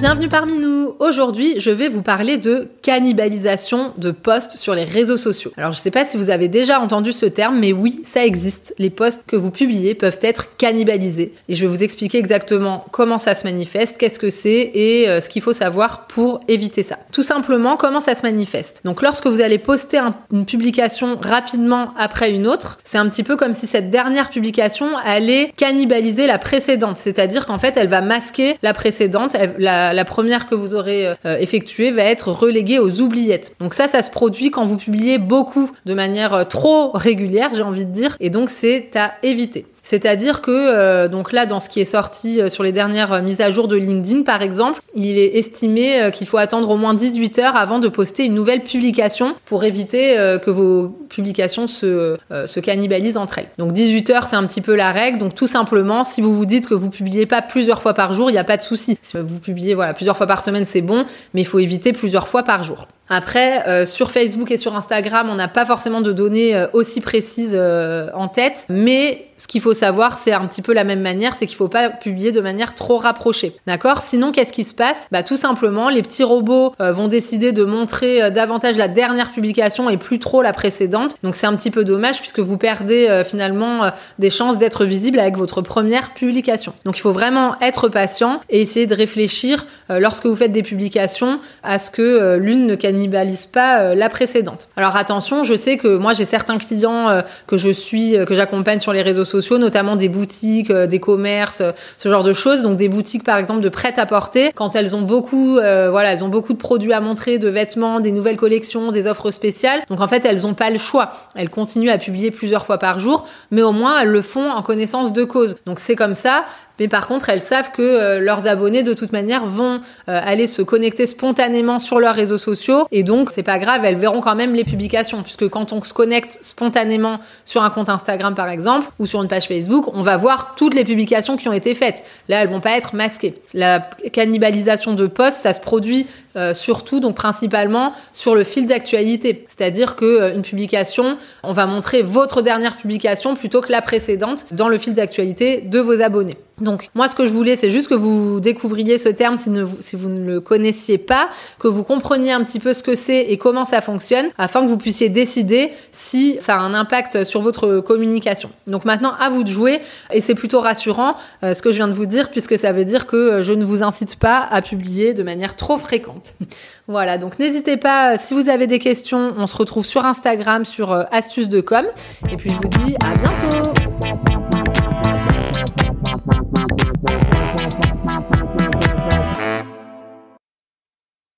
Bienvenue parmi nous Aujourd'hui, je vais vous parler de cannibalisation de posts sur les réseaux sociaux. Alors, je ne sais pas si vous avez déjà entendu ce terme, mais oui, ça existe. Les posts que vous publiez peuvent être cannibalisés. Et je vais vous expliquer exactement comment ça se manifeste, qu'est-ce que c'est et euh, ce qu'il faut savoir pour éviter ça. Tout simplement, comment ça se manifeste. Donc, lorsque vous allez poster une publication rapidement après une autre, c'est un petit peu comme si cette dernière publication allait cannibaliser la précédente. C'est-à-dire qu'en fait, elle va masquer la précédente. la, la première que vous aurez euh, effectué va être relégué aux oubliettes. Donc ça, ça se produit quand vous publiez beaucoup de manière euh, trop régulière, j'ai envie de dire, et donc c'est à éviter. C'est-à-dire que, euh, donc là, dans ce qui est sorti euh, sur les dernières euh, mises à jour de LinkedIn, par exemple, il est estimé qu'il faut attendre au moins 18 heures avant de poster une nouvelle publication pour éviter que vos publications se, se cannibalisent entre elles. Donc 18 heures, c'est un petit peu la règle. Donc tout simplement, si vous vous dites que vous publiez pas plusieurs fois par jour, il n'y a pas de souci. Si vous publiez voilà, plusieurs fois par semaine, c'est bon, mais il faut éviter plusieurs fois par jour. Après, sur Facebook et sur Instagram, on n'a pas forcément de données aussi précises en tête, mais ce qu'il faut savoir, c'est un petit peu la même manière, c'est qu'il ne faut pas publier de manière trop rapprochée. D'accord? Sinon, qu'est-ce qui se passe? Bah tout simplement, les petits robots vont décider de montrer davantage la dernière publication et plus trop la précédente. Donc c'est un petit peu dommage puisque vous perdez finalement des chances d'être visible avec votre première publication. Donc il faut vraiment être patient et essayer de réfléchir lorsque vous faites des publications à ce que l'une ne cannibalise pas euh, la précédente. Alors attention, je sais que moi j'ai certains clients euh, que je suis, euh, que j'accompagne sur les réseaux sociaux, notamment des boutiques, des commerces, ce genre de choses. Donc des boutiques par exemple de prêt-à-porter, quand elles ont beaucoup, voilà, elles ont beaucoup de produits à montrer, de vêtements, des nouvelles collections, des offres spéciales. Donc en fait elles n'ont pas le choix. Elles continuent à publier plusieurs fois par jour, mais au moins elles le font en connaissance de cause. Donc c'est comme ça. Mais par contre, elles savent que euh, leurs abonnés, de toute manière, vont euh, aller se connecter spontanément sur leurs réseaux sociaux. Et donc, c'est pas grave, elles verront quand même les publications. Puisque quand on se connecte spontanément sur un compte Instagram, par exemple, ou sur une page Facebook, on va voir toutes les publications qui ont été faites. Là, elles vont pas être masquées. La cannibalisation de posts, ça se produit euh, surtout, donc principalement, sur le fil d'actualité. C'est-à-dire que une publication, on va montrer votre dernière publication plutôt que la précédente dans le fil d'actualité de vos abonnés. Donc moi ce que je voulais c'est juste que vous découvriez ce terme si, vous ne le connaissiez pas, que vous compreniez un petit peu ce que c'est et comment ça fonctionne afin que vous puissiez décider si ça a un impact sur votre communication. Donc maintenant à vous de jouer et c'est plutôt rassurant euh, ce que je viens de vous dire puisque ça veut dire que euh, je ne vous incite pas à publier de manière trop fréquente. voilà donc n'hésitez pas euh, si vous avez des questions, on se retrouve sur Instagram sur astuces de com et puis je vous dis à bientôt